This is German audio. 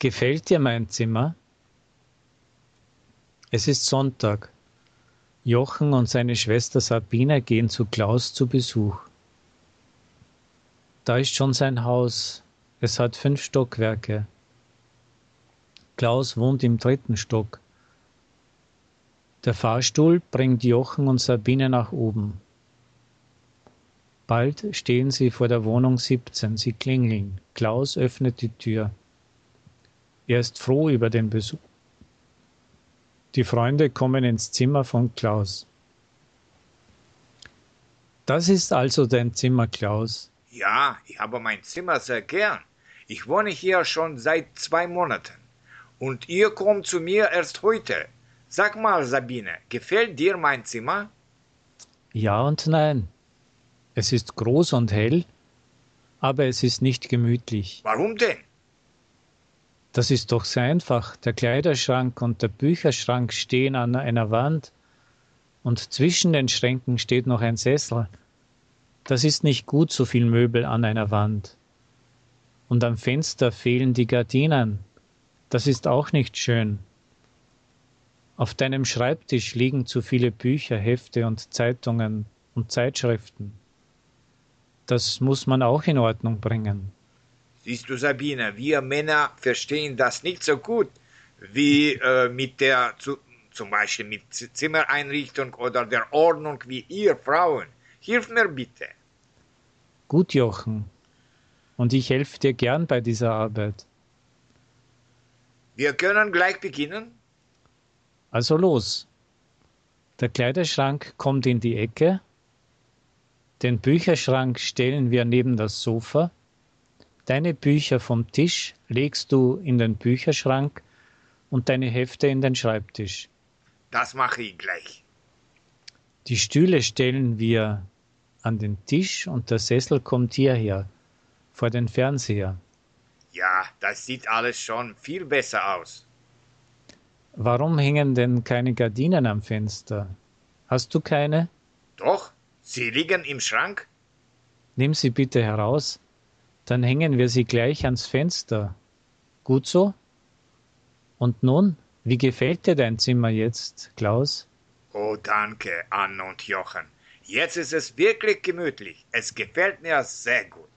Gefällt dir mein Zimmer? Es ist Sonntag. Jochen und seine Schwester Sabine gehen zu Klaus zu Besuch. Da ist schon sein Haus. Es hat fünf Stockwerke. Klaus wohnt im dritten Stock. Der Fahrstuhl bringt Jochen und Sabine nach oben. Bald stehen sie vor der Wohnung 17. Sie klingeln. Klaus öffnet die Tür. Er ist froh über den Besuch. Die Freunde kommen ins Zimmer von Klaus. Das ist also dein Zimmer, Klaus. Ja, ich habe mein Zimmer sehr gern. Ich wohne hier schon seit zwei Monaten. Und ihr kommt zu mir erst heute. Sag mal, Sabine, gefällt dir mein Zimmer? Ja und nein. Es ist groß und hell, aber es ist nicht gemütlich. Warum denn? Das ist doch sehr einfach. Der Kleiderschrank und der Bücherschrank stehen an einer Wand und zwischen den Schränken steht noch ein Sessel. Das ist nicht gut, so viel Möbel an einer Wand. Und am Fenster fehlen die Gardinen. Das ist auch nicht schön. Auf deinem Schreibtisch liegen zu viele Bücher, Hefte und Zeitungen und Zeitschriften. Das muss man auch in Ordnung bringen. Siehst du, Sabine, wir Männer verstehen das nicht so gut wie äh, mit der, zu, zum Beispiel mit Zimmereinrichtung oder der Ordnung wie ihr Frauen. Hilf mir bitte. Gut, Jochen. Und ich helfe dir gern bei dieser Arbeit. Wir können gleich beginnen. Also los. Der Kleiderschrank kommt in die Ecke den Bücherschrank stellen wir neben das Sofa. Deine Bücher vom Tisch legst du in den Bücherschrank und deine Hefte in den Schreibtisch. Das mache ich gleich. Die Stühle stellen wir an den Tisch und der Sessel kommt hierher, vor den Fernseher. Ja, das sieht alles schon viel besser aus. Warum hängen denn keine Gardinen am Fenster? Hast du keine? Doch, Sie liegen im Schrank? Nimm sie bitte heraus, dann hängen wir sie gleich ans Fenster. Gut so? Und nun, wie gefällt dir dein Zimmer jetzt, Klaus? Oh, danke, Anne und Jochen. Jetzt ist es wirklich gemütlich. Es gefällt mir sehr gut.